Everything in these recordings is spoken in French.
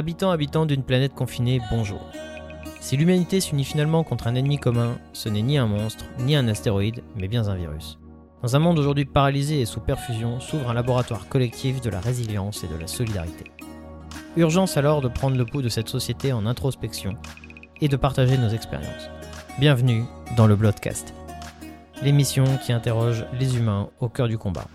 Habitants, habitants d'une planète confinée, bonjour. Si l'humanité s'unit finalement contre un ennemi commun, ce n'est ni un monstre, ni un astéroïde, mais bien un virus. Dans un monde aujourd'hui paralysé et sous perfusion, s'ouvre un laboratoire collectif de la résilience et de la solidarité. Urgence alors de prendre le pouls de cette société en introspection et de partager nos expériences. Bienvenue dans le Bloodcast, l'émission qui interroge les humains au cœur du combat.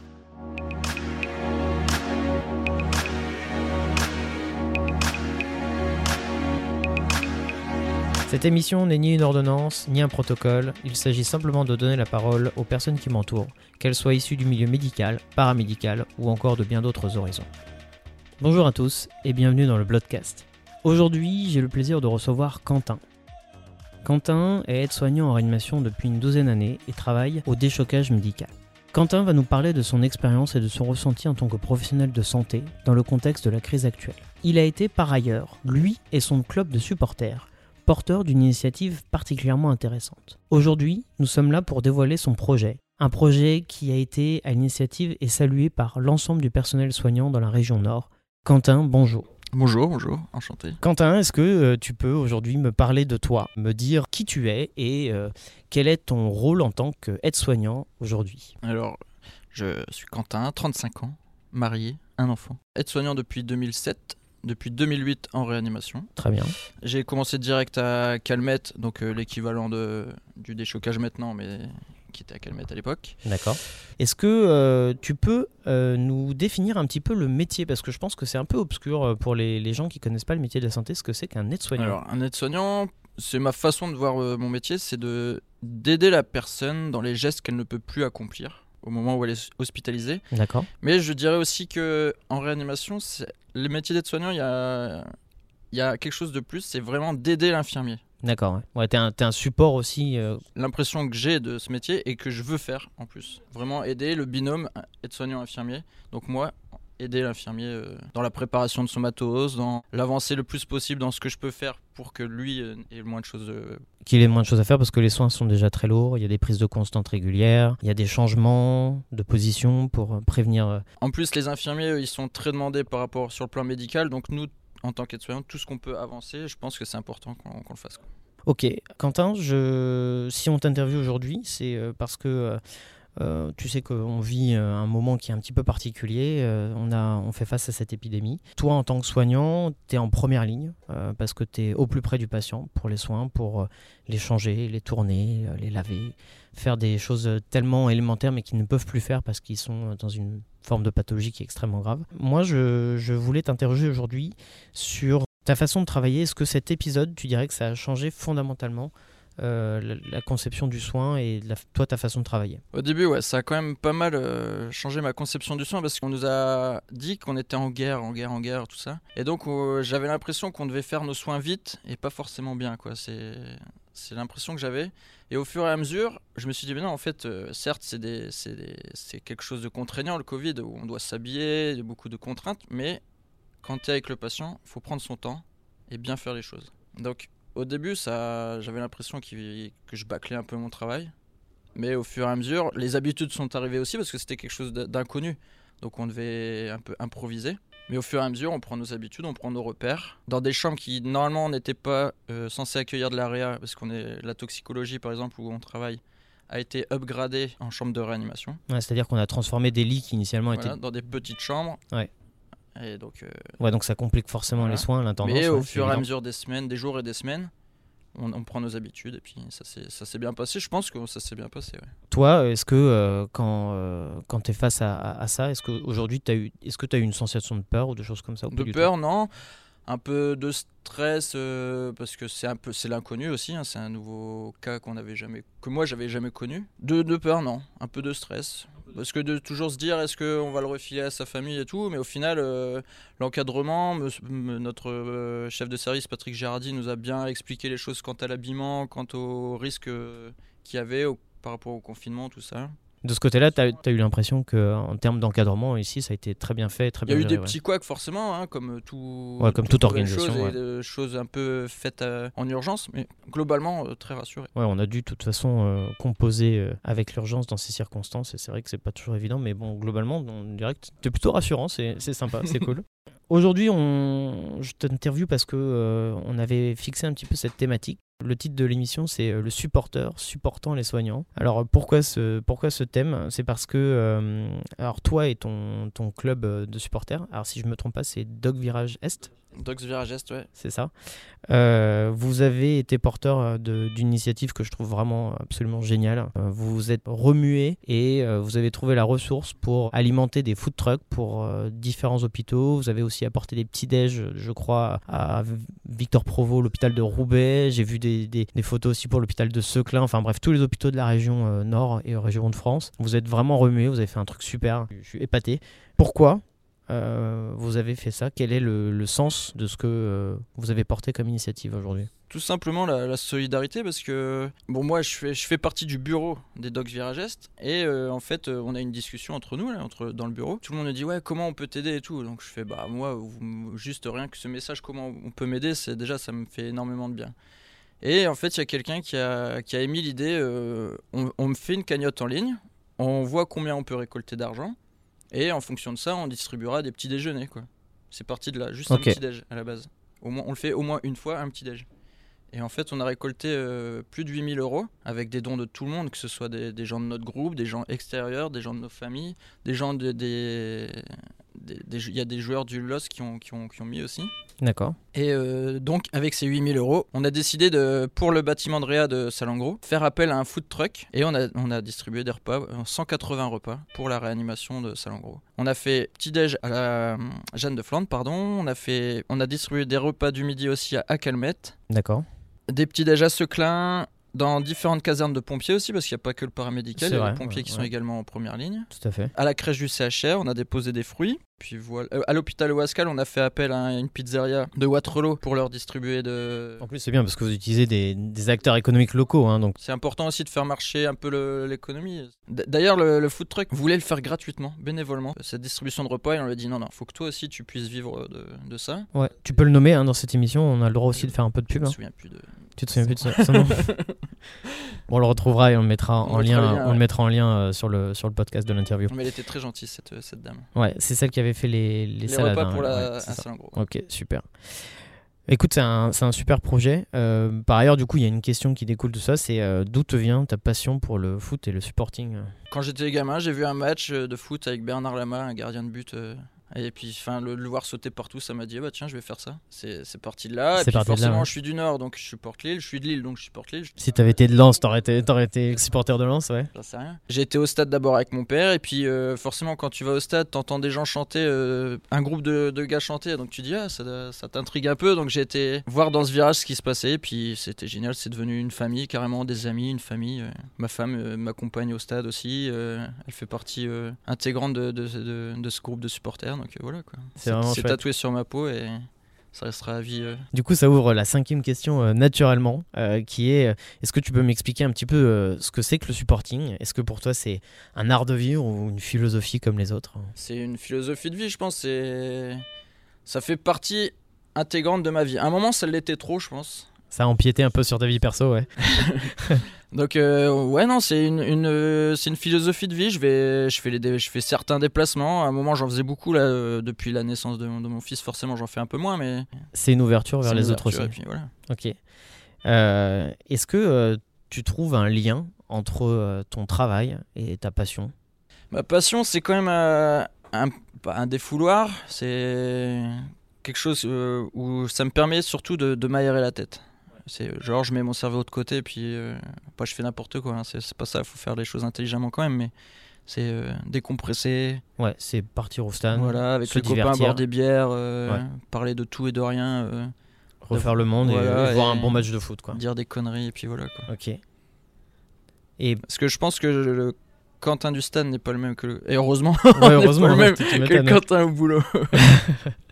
Cette émission n'est ni une ordonnance, ni un protocole, il s'agit simplement de donner la parole aux personnes qui m'entourent, qu'elles soient issues du milieu médical, paramédical ou encore de bien d'autres horizons. Bonjour à tous et bienvenue dans le Bloodcast. Aujourd'hui, j'ai le plaisir de recevoir Quentin. Quentin est aide-soignant en réanimation depuis une douzaine d'années et travaille au déchocage médical. Quentin va nous parler de son expérience et de son ressenti en tant que professionnel de santé dans le contexte de la crise actuelle. Il a été par ailleurs, lui et son club de supporters, porteur d'une initiative particulièrement intéressante. Aujourd'hui, nous sommes là pour dévoiler son projet, un projet qui a été à l'initiative et salué par l'ensemble du personnel soignant dans la région Nord. Quentin, bonjour. Bonjour, bonjour, enchanté. Quentin, est-ce que euh, tu peux aujourd'hui me parler de toi, me dire qui tu es et euh, quel est ton rôle en tant qu'aide-soignant aujourd'hui? Alors, je suis Quentin, 35 ans, marié, un enfant. Aide-soignant depuis 2007, depuis 2008 en réanimation. Très bien. J'ai commencé direct à Calmette, donc euh, l'équivalent de, du déchocage maintenant, mais qui était à Calmette à l'époque. D'accord. Est-ce que euh, tu peux euh, nous définir un petit peu le métier? Parce que je pense que c'est un peu obscur pour les, les gens qui connaissent pas le métier de la santé, ce que c'est qu'un aide-soignant. Alors, un aide-soignant, c'est ma façon de voir mon métier, c'est de d'aider la personne dans les gestes qu'elle ne peut plus accomplir au moment où elle est hospitalisée. D'accord. Mais je dirais aussi que en réanimation, les métiers d'aide-soignant, il y a, il y a quelque chose de plus, c'est vraiment d'aider l'infirmier. D'accord. Ouais, ouais t'es un, support aussi. euh, L'impression que j'ai de ce métier et que je veux faire en plus. Vraiment aider le binôme aide-soignant-infirmier. Donc moi, aider l'infirmier euh, dans la préparation de son matos, dans l'avancer le plus possible dans ce que je peux faire pour que lui euh, ait le moins de choses euh, qu'il ait moins de choses à faire parce que les soins sont déjà très lourds. Il y a des prises de constante régulières, il y a des changements de position pour prévenir. En plus, les infirmiers, ils sont très demandés par rapport sur le plan médical. Donc nous, en tant qu'aide-soignant, tout ce qu'on peut avancer, je pense que c'est important qu'on le fasse. quoi. Ok, Quentin, je... si on t'interviewe aujourd'hui, c'est parce que euh, tu sais qu'on vit euh, un moment qui est un petit peu particulier. euh, on, a, on fait face à cette épidémie. Toi, en tant que soignant, tu es en première ligne parce que tu es au plus près du patient pour les soins, pour les changer, les tourner, les laver, faire des choses tellement élémentaires mais qu'ils ne peuvent plus faire parce qu'ils sont dans une forme de pathologie qui est extrêmement grave. Moi, je, je voulais t'interroger aujourd'hui sur ta façon de travailler. Est-ce que cet épisode, tu dirais que ça a changé fondamentalement euh, la, conception du soin et toi, ta façon de travailler Au début, ouais, ça a quand même pas mal euh, changé ma conception du soin parce qu'on nous a dit qu'on était en guerre, en guerre, en guerre, tout ça. Et donc, euh, j'avais l'impression qu'on devait faire nos soins vite et pas forcément bien, quoi. C'est. C'est l'impression que j'avais. Et au fur et à mesure, je me suis dit, mais non, en fait, certes, c'est des- c'est c'est quelque chose de contraignant, le Covid, où on doit s'habiller, il y a beaucoup de contraintes, mais quand tu es avec le patient, faut prendre son temps et bien faire les choses. Donc, au début, ça, j'avais l'impression que je bâclais un peu mon travail. Mais au fur et à mesure, les habitudes sont arrivées aussi parce que c'était quelque chose d'inconnu. Donc on devait un peu improviser. Mais au fur et à mesure, on prend nos habitudes, on prend nos repères. Dans des chambres qui, normalement, n'étaient pas euh, censées accueillir de l'AREA, parce qu'on est la toxicologie, par exemple, où on travaille, a été upgradée en chambre de réanimation. Ouais, C'est-à-dire qu'on a transformé des lits qui initialement Voilà, étaient. dans des petites chambres. Ouais. Et donc, euh, Ouais, donc ça complique forcément Voilà. les soins, l'intendance. mais au ouais, fur et à mesure des semaines, des jours et des semaines, on, on prend nos habitudes et puis ça s'est bien passé. Je pense que ça s'est bien passé. ouais. Toi, est-ce que euh, quand, euh, quand tu es face à, à- à ça, est-ce qu'aujourd'hui, tu as eu, est-ce que tu as eu une sensation de peur ou de choses comme ça De peur, non. Un peu de stress parce que c'est un peu c'est l'inconnu aussi. hein, c'est un nouveau cas qu'on avait jamais que moi j'avais jamais connu. De, de peur, non. Un peu de stress parce que de toujours se dire est-ce qu'on va le refiler à sa famille et tout, mais au final euh, l'encadrement, me- me- notre euh, chef de service Patrick Girardi nous a bien expliqué les choses quant à l'habillement, quant aux risques euh, qu'il y avait au- par rapport au confinement, tout ça. De ce côté-là, tu as, eu l'impression qu'en termes d'encadrement, ici, ça a été très bien fait, très Il y a eu géré, des ouais. petits couacs forcément, hein, comme tout, Ouais, comme toute organisation, chose, et ouais. de choses un peu faites euh, en urgence, mais globalement euh, très rassuré. Ouais, on a dû de toute façon euh, composer euh, avec l'urgence dans ces circonstances et c'est vrai que c'est pas toujours évident, mais bon, globalement, on dirait que t'es plutôt rassurant, c'est c'est sympa, c'est cool. Aujourd'hui, on... je t'interview parce que euh, on avait fixé un petit peu cette thématique. Le titre de l'émission, c'est euh, le supporter supportant les soignants. Alors pourquoi ce, pourquoi ce thème? C'est parce que euh, alors toi et ton, ton club de supporters, alors si je me trompe pas, c'est Dog Virage Est? Dogs Virage Est, ouais. C'est ça. Euh, vous avez été porteur euh, d'une initiative que je trouve vraiment absolument géniale. Euh, vous vous êtes remué et vous avez trouvé la ressource pour alimenter des food trucks pour différents hôpitaux. Vous avez aussi apporté des petits déj, je crois, à Victor Provo, l'hôpital de Roubaix. J'ai vu des, photos aussi pour l'hôpital de Seclin. Enfin bref, tous les hôpitaux de la région Nord et région de France. Vous êtes vraiment remué. Vous avez fait un truc super. Je suis épaté. Pourquoi euh, vous avez fait ça Quel est le, sens de ce que euh, vous avez porté comme initiative aujourd'hui? Tout simplement la, solidarité parce que bon moi je fais, je fais partie du bureau des Dogs Virage Est et euh, en fait on a une discussion entre nous là, entre, dans le bureau. Tout le monde me dit ouais comment on peut t'aider et tout donc je fais bah moi juste rien que ce message comment on peut m'aider déjà ça me fait énormément de bien. Et en fait il y a quelqu'un qui a, qui a émis l'idée on me fait une cagnotte en ligne, on voit combien on peut récolter d'argent et en fonction de ça on distribuera des petits déjeuners quoi. C'est parti de là, juste un petit déj à la base. Au moins, on le fait au moins une fois un petit déj. Et en fait, on a récolté euh, plus de 8000 euros avec des dons de tout le monde, que ce soit des, des gens de notre groupe, des gens extérieurs, des gens de nos familles, des gens de, des. Il y a des joueurs du LOS qui ont, qui ont, qui ont mis aussi. D'accord. Et euh, donc, avec ces 8000 euros, on a décidé de, pour le bâtiment de Réa de Salengro, faire appel à un food truck et on a, on a distribué des repas, euh, 180 repas pour la réanimation de Salengro. On a fait petit-déj à la euh, Jeanne de Flandre, pardon. On a, fait, on a distribué des repas du midi aussi à Acalmette D'accord. des petits déj à Seclin, dans différentes casernes de pompiers aussi, parce qu'il n'y a pas que le paramédical, il y a vrai, les pompiers ouais, qui sont également en première ligne. Tout à fait. À la crèche du CHR, on a déposé des fruits. Puis voilà. Euh, à l'hôpital Ouascal, on a fait appel à une pizzeria de Waterloo pour leur distribuer de. En plus, c'est bien parce que vous utilisez des, des acteurs économiques locaux. Hein, donc, C'est important aussi de faire marcher un peu l'économie. D'ailleurs, le, le food truck voulait le faire gratuitement, bénévolement, cette distribution de repas. Et on lui a dit non, non, faut que toi aussi tu puisses vivre de, de ça. ouais. Tu peux le nommer hein, dans cette émission. On a le droit aussi de faire un peu de Je pub. me hein. souviens plus de. Tu te souviens plus de son, son nom Bon, On le retrouvera et on le mettra On en lien. le lien, on le ouais. mettra en lien euh, sur le sur le podcast de l'interview. Mais elle était très gentille, cette, cette dame. Ouais, c'est celle qui avait fait les, les, Les salades. repas hein, pour la. ouais, ça. Salengro. Ok, super. Écoute, c'est un, c'est un super projet. Euh, par ailleurs, du coup, il y a une question qui découle de ça, c'est euh, d'où te vient ta passion pour le foot et le supporting? Euh Quand j'étais gamin, j'ai vu un match euh, de foot avec Bernard Lama, un gardien de but. Euh, et puis, enfin, le, le voir sauter partout, ça m'a dit, ah bah tiens, je vais faire ça. C'est parti de là. Et puis, parti de là, forcément, ouais. je suis du Nord, donc je supporte Lille. Je suis de Lille, donc je supporte Lille. Si t'avais été de Lens, t'aurais été, été supporter de Lens, ouais. J'en sais rien. J'ai été au stade d'abord avec mon père, et puis euh, forcément, quand tu vas au stade, t'entends des gens chanter, euh, un groupe de, de gars chanter, donc tu dis, ah, ça, ça t'intrigue un peu. Donc j'ai été voir dans ce virage ce qui se passait, et puis c'était génial. C'est devenu une famille, carrément des amis, une famille. euh. Ma femme euh, m'accompagne au stade aussi. euh, elle fait partie euh, intégrante de, de, de- de ce groupe de supporters, donc euh, voilà quoi. C'est tatoué sur ma peau, et ça restera à vie. euh. Du coup, ça ouvre la cinquième question euh, naturellement, euh, qui est est-ce que tu peux m'expliquer un petit peu euh, ce que c'est que le supporting? Est-ce que pour toi c'est un art de vivre ou une philosophie comme les autres? C'est une philosophie de vie, je pense. C'est ça fait partie intégrante de ma vie. À un moment, ça l'était trop, je pense. Ça a empiété un peu sur ta vie perso, ouais. Donc euh, ouais non c'est une, une, euh, c'est une philosophie de vie. Je vais je fais les je fais certains déplacements. À un moment j'en faisais beaucoup là euh, depuis la naissance de, mon- de mon fils. Forcément j'en fais un peu moins mais C'est une ouverture vers les une autres aussi. ouverture, puis voilà. Ok. Est-ce que tu trouves un lien entre ton travail et ta passion? Ma passion c'est quand même un, un défouloir. C'est quelque chose où ça me permet surtout de, de m'aérer la tête. C'est euh, genre je mets mon cerveau de côté puis euh, pas je fais n'importe quoi. hein. C'est pas ça. Il faut faire les choses intelligemment quand même mais c'est euh, décompresser. Ouais, c'est partir au stade, Voilà, avec se les copains, divertir. boire des bières, euh, Ouais. parler de tout et de rien, refaire le monde et- Voilà, et, voir un bon match de foot, quoi. dire des conneries, et puis voilà quoi. Ok. Et Parce que je pense que le Quentin du stade n'est pas le même que le. Et heureusement, ouais, heureusement, pas le même que le. Quentin au boulot.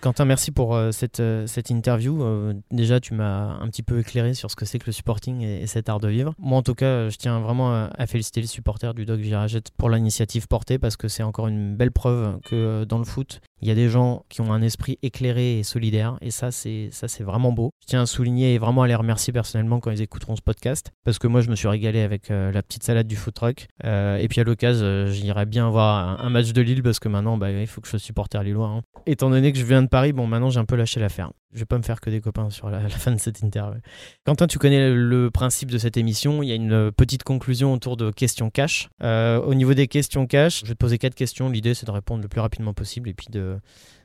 Quentin, merci pour euh, cette, euh, cette interview. Euh, déjà, tu m'as un petit peu éclairé sur ce que c'est que le supporting et, et cet art de vivre. Moi, en tout cas, je tiens vraiment à, féliciter les supporters du Dog Viragette pour l'initiative portée parce que c'est encore une belle preuve que dans le foot, il y a des gens qui ont un esprit éclairé et solidaire et ça, c'est vraiment beau. Je tiens à souligner et vraiment à les remercier personnellement quand ils écouteront ce podcast parce que moi, je me suis régalé avec la petite salade du foot truck. Et puis à l'occasion, euh, j'irai bien voir un, un match de Lille parce que maintenant, bah, il faut que je sois supporter lillois. hein. Étant donné que je viens de Paris, bon, maintenant j'ai un peu lâché l'affaire. Je vais pas me faire que des copains sur la, la fin de cette interview. Quentin, tu connais le principe de cette émission. Il y a une petite conclusion autour de questions cash. Euh, au niveau des questions cash, je vais te poser quatre questions. L'idée, c'est de répondre le plus rapidement possible et puis de,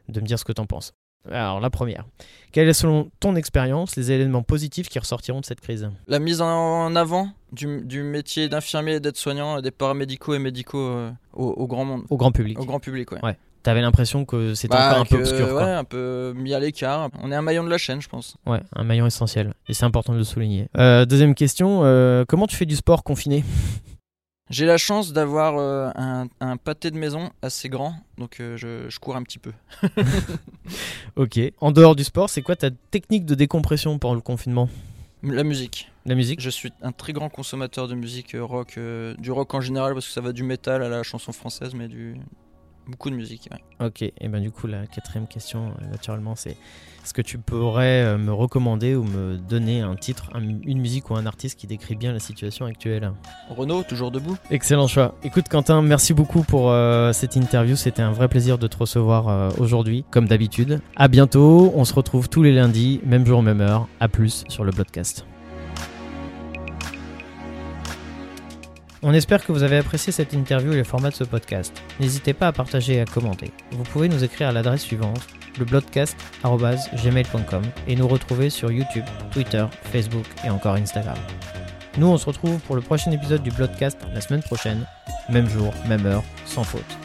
de me dire ce que tu en penses. Alors, la première. Quels est, selon ton expérience, les éléments positifs qui ressortiront de cette crise? La mise en avant du, du métier d'infirmier et d'aide-soignant, et des paramédicaux et médicaux euh, au, au grand monde, au grand public au grand public, ouais. Ouais. T'avais l'impression que c'était Bah, encore un peu obscur, quoi. Ouais, un peu mis à l'écart. On est un maillon de la chaîne, je pense. Ouais, un maillon essentiel. Et c'est important de le souligner. Euh, deuxième question. euh, comment tu fais du sport confiné? J'ai la chance d'avoir euh, un, un pâté de maison assez grand, donc je, je cours un petit peu. Ok. En dehors du sport, c'est quoi ta technique de décompression pendant le confinement? La musique. La musique? Je suis un très grand consommateur de musique rock, du rock en général, parce que ça va du métal à la chanson française, mais du beaucoup de musique. ouais. Ok. Et ben du coup, la quatrième question, euh, naturellement, c'est est-ce que tu pourrais euh, me recommander ou me donner un titre, un- une musique ou un artiste qui décrit bien la situation actuelle? Renault, toujours debout. Excellent choix. Écoute Quentin, merci beaucoup pour euh, cette interview. C'était un vrai plaisir de te recevoir euh, aujourd'hui, comme d'habitude. À bientôt. On se retrouve tous les lundis, même jour, même heure. À plus sur le podcast. On espère que vous avez apprécié cette interview et le format de ce podcast. N'hésitez pas à partager et à commenter. Vous pouvez nous écrire à l'adresse suivante lebloodcast.gmail.com et nous retrouver sur YouTube, Twitter, Facebook et encore Instagram. Nous, on se retrouve pour le prochain épisode du Bloodcast la semaine prochaine, même jour, même heure, sans faute.